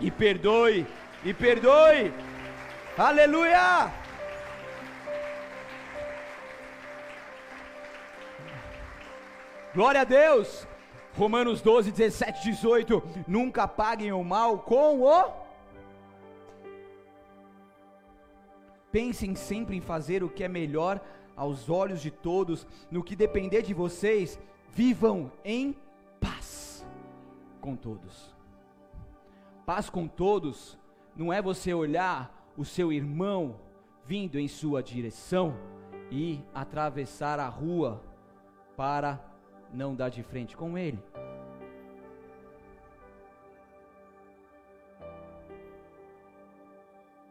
e perdoe e perdoe. Aleluia! Glória a Deus. Romanos 12, 17, 18. Nunca paguem o mal com o. Pensem sempre em fazer o que é melhor aos olhos de todos. No que depender de vocês, vivam em paz com todos. Paz com todos não é você olhar o seu irmão vindo em sua direção e atravessar a rua para não dar de frente com ele.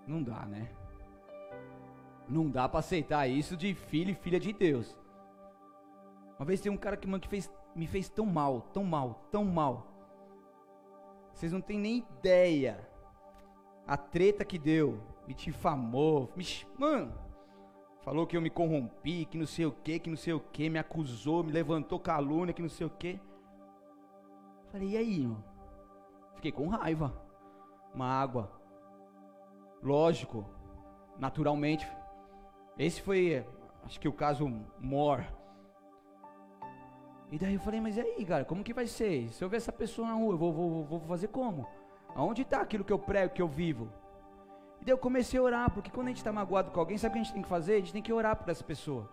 Não dá, né? Não dá para aceitar isso de filho e filha de Deus. Uma vez tem um cara que, mano, que fez, me fez tão mal, tão mal, tão mal. Vocês não têm nem ideia a treta que deu, me difamou, me, mano, falou que eu me corrompi, que não sei o que, que não sei o que, me acusou, me levantou calúnia, que não sei o que. Falei, e aí, irmão? Fiquei com raiva, mágoa. Lógico, naturalmente. Esse foi, acho que o caso mor. E daí eu falei, mas e aí, cara, como que vai ser? Se eu ver essa pessoa na rua, eu vou, vou, vou fazer como? Aonde está aquilo que eu prego, que eu vivo? E daí eu comecei a orar, porque quando a gente está magoado com alguém, sabe o que a gente tem que fazer? A gente tem que orar por essa pessoa.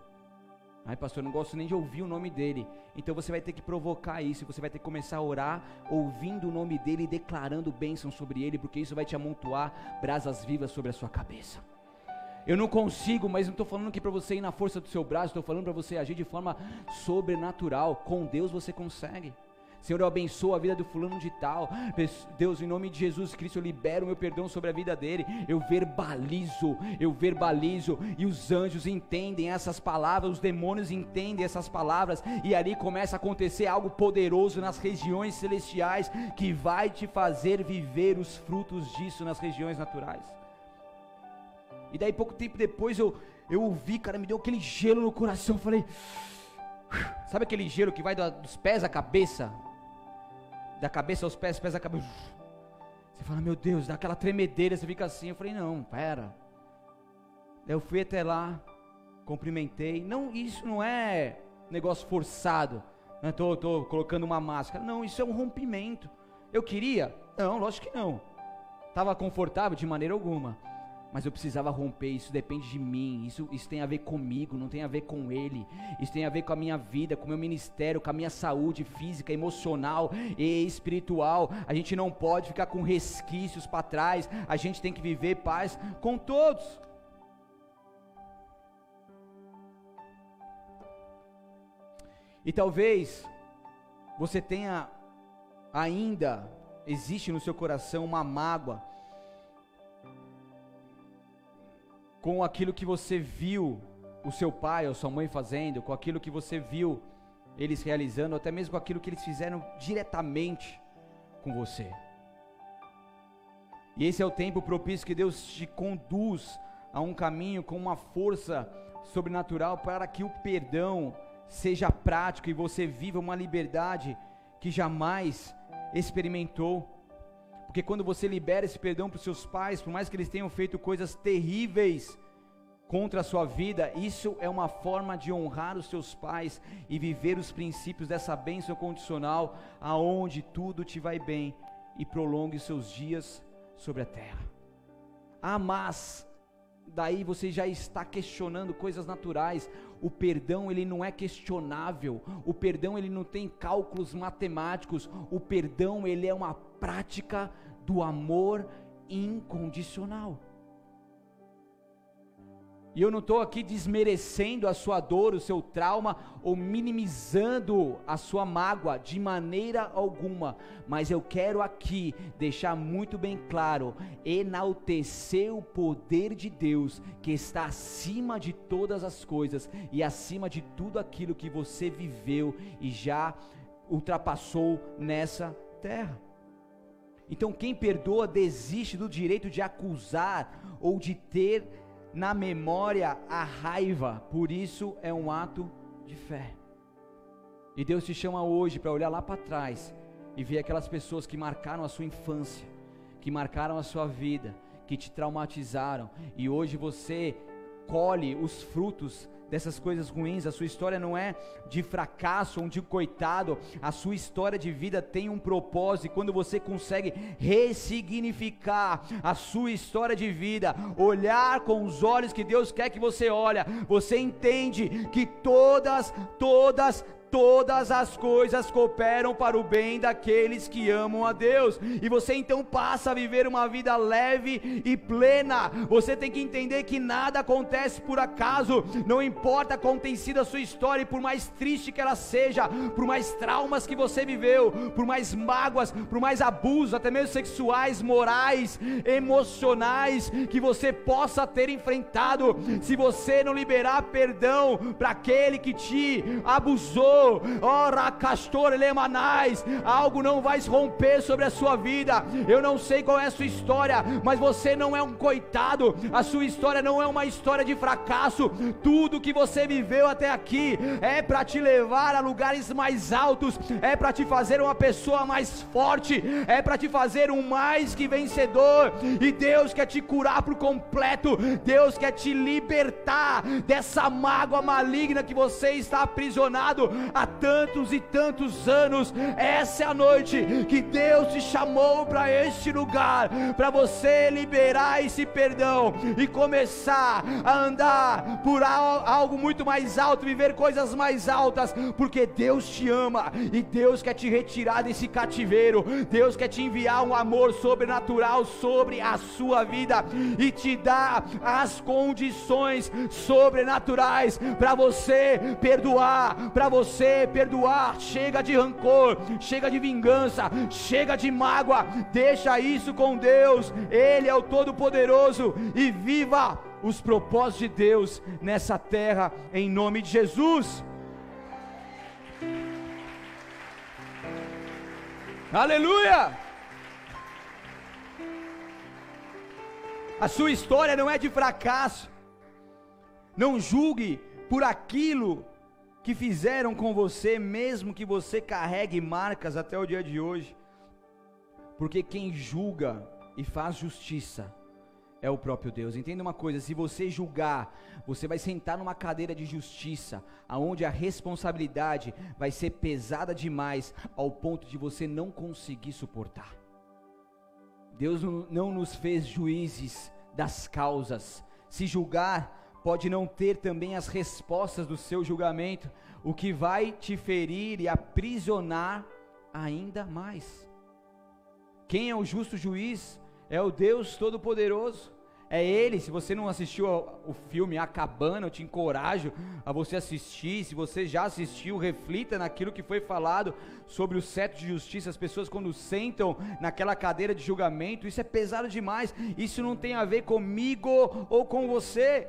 Ai, pastor, eu não gosto nem de ouvir o nome dele. Então você vai ter que provocar isso, você vai ter que começar a orar ouvindo o nome dele e declarando bênção sobre ele, porque isso vai te amontoar brasas vivas sobre a sua cabeça. Eu não consigo, mas não estou falando aqui para você ir na força do seu braço, estou falando para você agir de forma sobrenatural. Com Deus você consegue. Senhor, eu abençoo a vida do fulano de tal. Deus, em nome de Jesus Cristo, eu libero o meu perdão sobre a vida dele. Eu verbalizo, eu verbalizo. E os anjos entendem essas palavras, os demônios entendem essas palavras. E ali começa a acontecer algo poderoso nas regiões celestiais que vai te fazer viver os frutos disso nas regiões naturais. E daí, pouco tempo depois, eu, eu ouvi, cara, me deu aquele gelo no coração. Eu falei. Sabe aquele gelo que vai dos pés à cabeça? Da cabeça aos pés, pés à cabeça. Você fala, meu Deus, dá aquela tremedeira, você fica assim. Eu falei, não, pera. Eu fui até lá, cumprimentei. Não, isso não é negócio forçado. Estou tô, tô colocando uma máscara. Não, isso é um rompimento. Eu queria? Não, lógico que não. Estava confortável de maneira alguma mas eu precisava romper. Isso depende de mim. Isso, isso tem a ver comigo, não tem a ver com ele. Isso tem a ver com a minha vida, com o meu ministério, com a minha saúde física, emocional e espiritual. A gente não pode ficar com resquícios para trás. A gente tem que viver paz com todos. E talvez você tenha ainda existe no seu coração uma mágoa com aquilo que você viu o seu pai ou sua mãe fazendo, com aquilo que você viu eles realizando, até mesmo com aquilo que eles fizeram diretamente com você. E esse é o tempo propício que Deus te conduz a um caminho com uma força sobrenatural para que o perdão seja prático e você viva uma liberdade que jamais experimentou. Porque quando você libera esse perdão para os seus pais, por mais que eles tenham feito coisas terríveis contra a sua vida, isso é uma forma de honrar os seus pais e viver os princípios dessa bênção condicional, aonde tudo te vai bem e prolongue seus dias sobre a terra. Ah, mas daí você já está questionando coisas naturais. O perdão ele não é questionável. O perdão ele não tem cálculos matemáticos. O perdão ele é uma prática do amor incondicional. E eu não estou aqui desmerecendo a sua dor, o seu trauma, ou minimizando a sua mágoa de maneira alguma, mas eu quero aqui deixar muito bem claro: enaltecer o poder de Deus que está acima de todas as coisas e acima de tudo aquilo que você viveu e já ultrapassou nessa terra. Então, quem perdoa desiste do direito de acusar ou de ter na memória a raiva, por isso é um ato de fé. E Deus te chama hoje para olhar lá para trás e ver aquelas pessoas que marcaram a sua infância, que marcaram a sua vida, que te traumatizaram, e hoje você colhe os frutos dessas coisas ruins, a sua história não é de fracasso ou de coitado, a sua história de vida tem um propósito, e quando você consegue ressignificar a sua história de vida, olhar com os olhos que Deus quer que você olhe, você entende que todas, todas, todas as coisas cooperam para o bem daqueles que amam a Deus, e você então passa a viver uma vida leve e plena. Você tem que entender que nada acontece por acaso, não importa como tem sido a sua história, e por mais triste que ela seja, por mais traumas que você viveu, por mais mágoas, por mais abusos, até mesmo sexuais, morais, emocionais, que você possa ter enfrentado, se você não liberar perdão para aquele que te abusou, ora castor lemanais, algo não vai romper sobre a sua vida. Eu não sei qual é a sua história, mas você não é um coitado, a sua história não é uma história de fracasso. Tudo que você viveu até aqui é para te levar a lugares mais altos, é para te fazer uma pessoa mais forte, é para te fazer um mais que vencedor. E Deus quer te curar por completo, Deus quer te libertar dessa mágoa maligna que você está aprisionado há tantos e tantos anos. Essa é a noite que Deus te chamou para este lugar, para você liberar esse perdão e começar a andar por algo muito mais alto, viver coisas mais altas, porque Deus te ama e Deus quer te retirar desse cativeiro. Deus quer te enviar um amor sobrenatural sobre a sua vida e te dar as condições sobrenaturais para você perdoar, para você perdoar. Chega de rancor, chega de vingança, chega de mágoa. Deixa isso com Deus. Ele é o Todo-Poderoso e viva os propósitos de Deus nessa terra em nome de Jesus. Aleluia! A sua história não é de fracasso. Não julgue por aquilo que fizeram com você, mesmo que você carregue marcas até o dia de hoje. Porque quem julga e faz justiça é o próprio Deus. Entenda uma coisa: se você julgar, você vai sentar numa cadeira de justiça, aonde a responsabilidade vai ser pesada demais, ao ponto de você não conseguir suportar. Deus não nos fez juízes das causas. Se julgar, pode não ter também as respostas do seu julgamento, o que vai te ferir e aprisionar ainda mais. Quem é o justo juiz? é o Deus Todo-Poderoso. É Ele. Se você não assistiu o filme A Cabana, eu te encorajo a você assistir. Se você já assistiu, reflita naquilo que foi falado sobre o seto de justiça. As pessoas, quando sentam naquela cadeira de julgamento, isso é pesado demais. Isso não tem a ver comigo ou com você.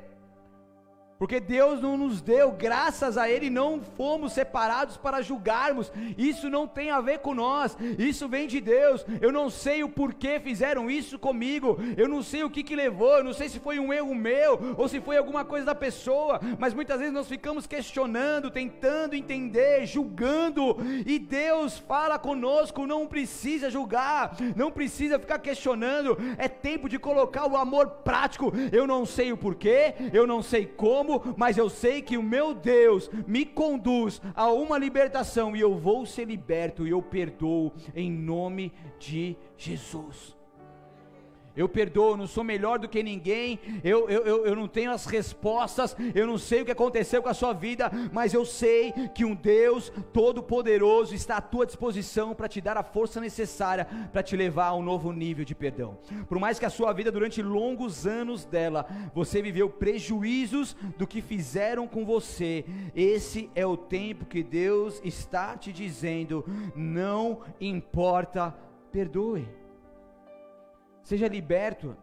Porque Deus não nos deu, graças a Ele não fomos separados para julgarmos. Isso não tem a ver com nós, isso vem de Deus. Eu não sei o porquê fizeram isso comigo, eu não sei o que, que levou, eu não sei se foi um erro meu ou se foi alguma coisa da pessoa, mas muitas vezes nós ficamos questionando, tentando entender, julgando, e Deus fala conosco: não precisa julgar, não precisa ficar questionando, é tempo de colocar o amor prático. Eu não sei o porquê, eu não sei como mas eu sei que o meu Deus me conduz a uma libertação e eu vou ser liberto e eu perdoo em nome de Jesus eu perdoo, não sou melhor do que ninguém, eu, eu, eu, eu não tenho as respostas, eu não sei o que aconteceu com a sua vida, mas eu sei que um Deus Todo-Poderoso está à tua disposição para te dar a força necessária para te levar a um novo nível de perdão. Por mais que a sua vida, durante longos anos dela, você viveu prejuízos do que fizeram com você, esse é o tempo que Deus está te dizendo: não importa, perdoe seja liberto.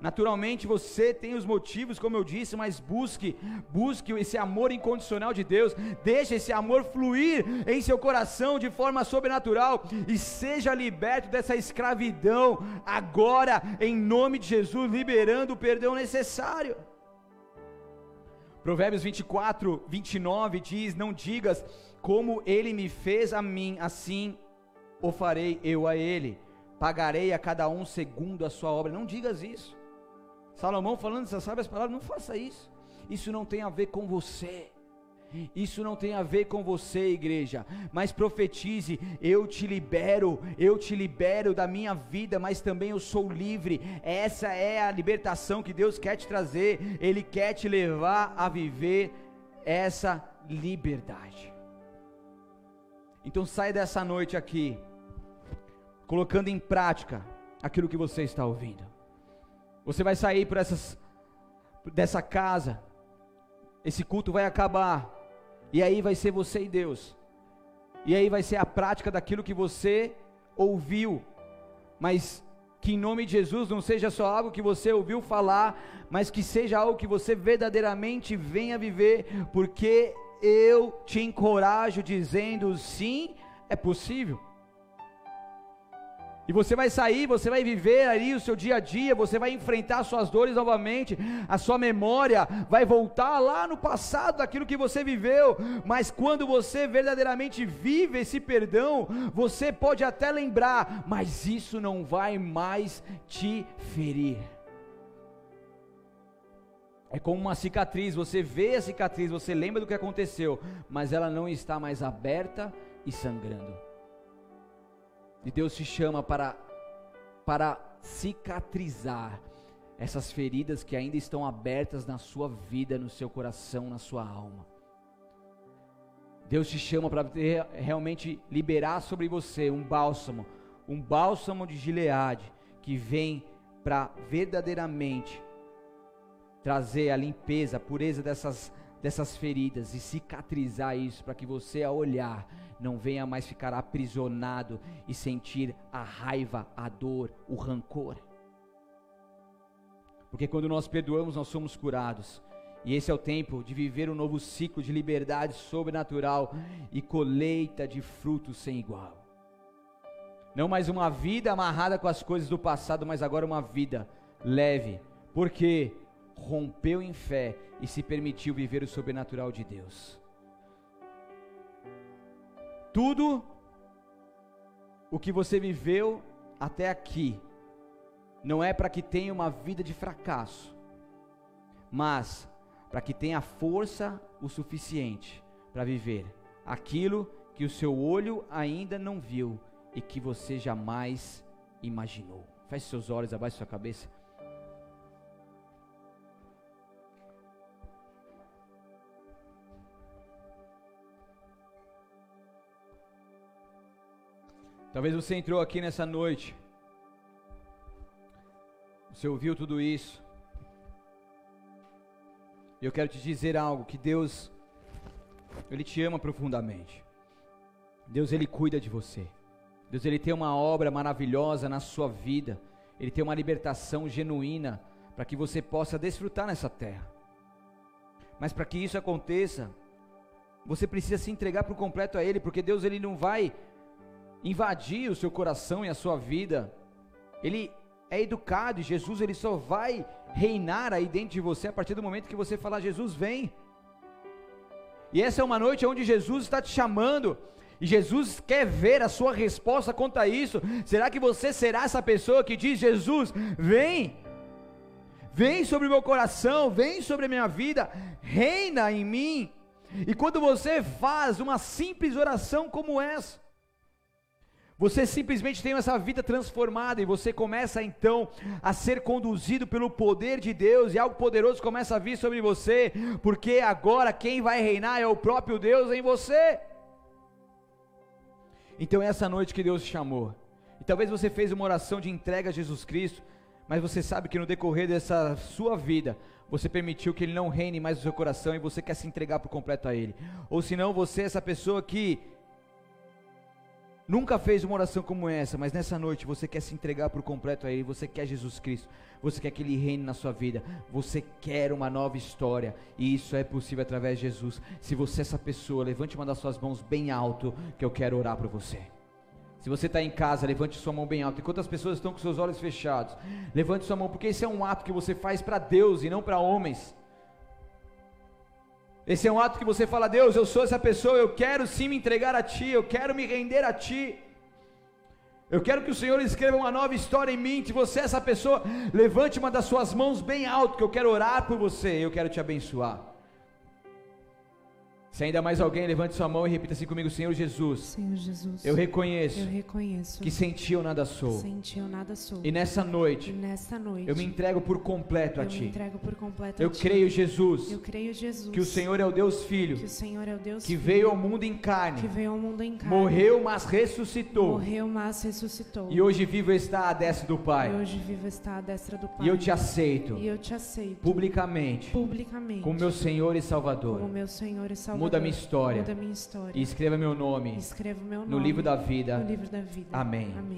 Naturalmente você tem os motivos, como eu disse, mas busque, busque esse amor incondicional de Deus, deixe esse amor fluir em seu coração de forma sobrenatural e seja liberto dessa escravidão agora, em nome de Jesus, liberando o perdão necessário. Provérbios 24, 29 diz: Não digas como ele me fez a mim, assim o farei eu a ele pagarei a cada um segundo a sua obra. Não digas isso. Salomão falando essas sábias palavras, não faça isso. Isso não tem a ver com você. Isso não tem a ver com você, igreja, mas profetize: eu te libero, eu te libero da minha vida, mas também eu sou livre. Essa é a libertação que Deus quer te trazer, Ele quer te levar a viver essa liberdade. Então sai dessa noite aqui colocando em prática aquilo que você está ouvindo. Você vai sair por essas dessa casa. Esse culto vai acabar. E aí vai ser você e Deus. E aí vai ser a prática daquilo que você ouviu. Mas que em nome de Jesus não seja só algo que você ouviu falar, mas que seja algo que você verdadeiramente venha viver, porque eu te encorajo dizendo sim, é possível. E você vai sair, você vai viver ali o seu dia a dia, você vai enfrentar suas dores novamente, a sua memória vai voltar lá no passado daquilo que você viveu, mas quando você verdadeiramente vive esse perdão, você pode até lembrar, mas isso não vai mais te ferir. É como uma cicatriz, você vê a cicatriz, você lembra do que aconteceu, mas ela não está mais aberta e sangrando. E Deus te chama para para cicatrizar essas feridas que ainda estão abertas na sua vida, no seu coração, na sua alma. Deus te chama para realmente liberar sobre você um bálsamo, um bálsamo de Gileade que vem para verdadeiramente trazer a limpeza, a pureza dessas, dessas feridas e cicatrizar isso para que você, ao olhar, não venha mais ficar aprisionado e sentir a raiva, a dor, o rancor. Porque quando nós perdoamos, nós somos curados. E esse é o tempo de viver um novo ciclo de liberdade sobrenatural e colheita de frutos sem igual. Não mais uma vida amarrada com as coisas do passado, mas agora uma vida leve. Porque rompeu em fé e se permitiu viver o sobrenatural de Deus. Tudo o que você viveu até aqui não é para que tenha uma vida de fracasso, mas para que tenha força o suficiente para viver aquilo que o seu olho ainda não viu e que você jamais imaginou. Feche seus olhos, abaixe sua cabeça. Talvez você entrou aqui nessa noite, você ouviu tudo isso, e eu quero te dizer algo: que Deus, Ele te ama profundamente, Deus, Ele cuida de você, Deus, Ele tem uma obra maravilhosa na sua vida, Ele tem uma libertação genuína para que você possa desfrutar nessa terra, mas para que isso aconteça, você precisa se entregar por completo a Ele, porque Deus, Ele não vai invadir o seu coração e a sua vida. Ele é educado e Jesus ele só vai reinar aí dentro de você a partir do momento que você falar Jesus vem. E essa é uma noite onde Jesus está te chamando e Jesus quer ver a sua resposta quanto a isso. Será que você será essa pessoa que diz: Jesus, vem, vem sobre o meu coração, vem sobre a minha vida, reina em mim. E quando você faz uma simples oração como essa, você simplesmente tem essa vida transformada e você começa então a ser conduzido pelo poder de Deus e algo poderoso começa a vir sobre você, porque agora quem vai reinar é o próprio Deus em você. Então é essa noite que Deus te chamou. E talvez você fez uma oração de entrega a Jesus Cristo, mas você sabe que no decorrer dessa sua vida, você permitiu que Ele não reine mais no seu coração e você quer se entregar por completo a Ele. Ou senão você é essa pessoa que nunca fez uma oração como essa, mas nessa noite você quer se entregar por completo a Ele, você quer Jesus Cristo, você quer que Ele reine na sua vida, você quer uma nova história, e isso é possível através de Jesus. Se você é essa pessoa, levante uma das suas mãos bem alto, que eu quero orar por você. Se você está em casa, levante sua mão bem alto. Enquanto as pessoas estão com seus olhos fechados, levante sua mão, porque esse é um ato que você faz para Deus e não para homens. Esse é um ato que você fala, Deus, eu sou essa pessoa, eu quero sim me entregar a Ti, eu quero me render a Ti. Eu quero que o Senhor escreva uma nova história em mim. Se você é essa pessoa, levante uma das suas mãos bem alto, que eu quero orar por você, eu quero te abençoar. Se ainda mais alguém, levante sua mão e repita assim comigo, Senhor Jesus. Senhor Jesus. Eu reconheço. Eu reconheço. Que sem ti eu nada sou. Sem ti eu nada sou. E nessa noite. E nessa noite. Eu me entrego por completo a eu ti. Eu me entrego por completo eu a ti. creio Jesus. Eu creio Jesus. Que o Senhor é o Deus Filho. Que o Senhor é o Deus que Filho. veio ao mundo em carne. Que veio ao mundo em carne. Morreu, mas ressuscitou. Morreu, mas ressuscitou. E hoje vivo está à destra do Pai. E hoje vivo está à destra do Pai. E eu te aceito. E eu te aceito. Publicamente. Publicamente. Como meu Senhor e Salvador. Como meu Senhor e Salvador. Muda minha história da minha história. E escreva meu nome, escreva meu nome no livro da vida. No livro da vida. Amém. Amém.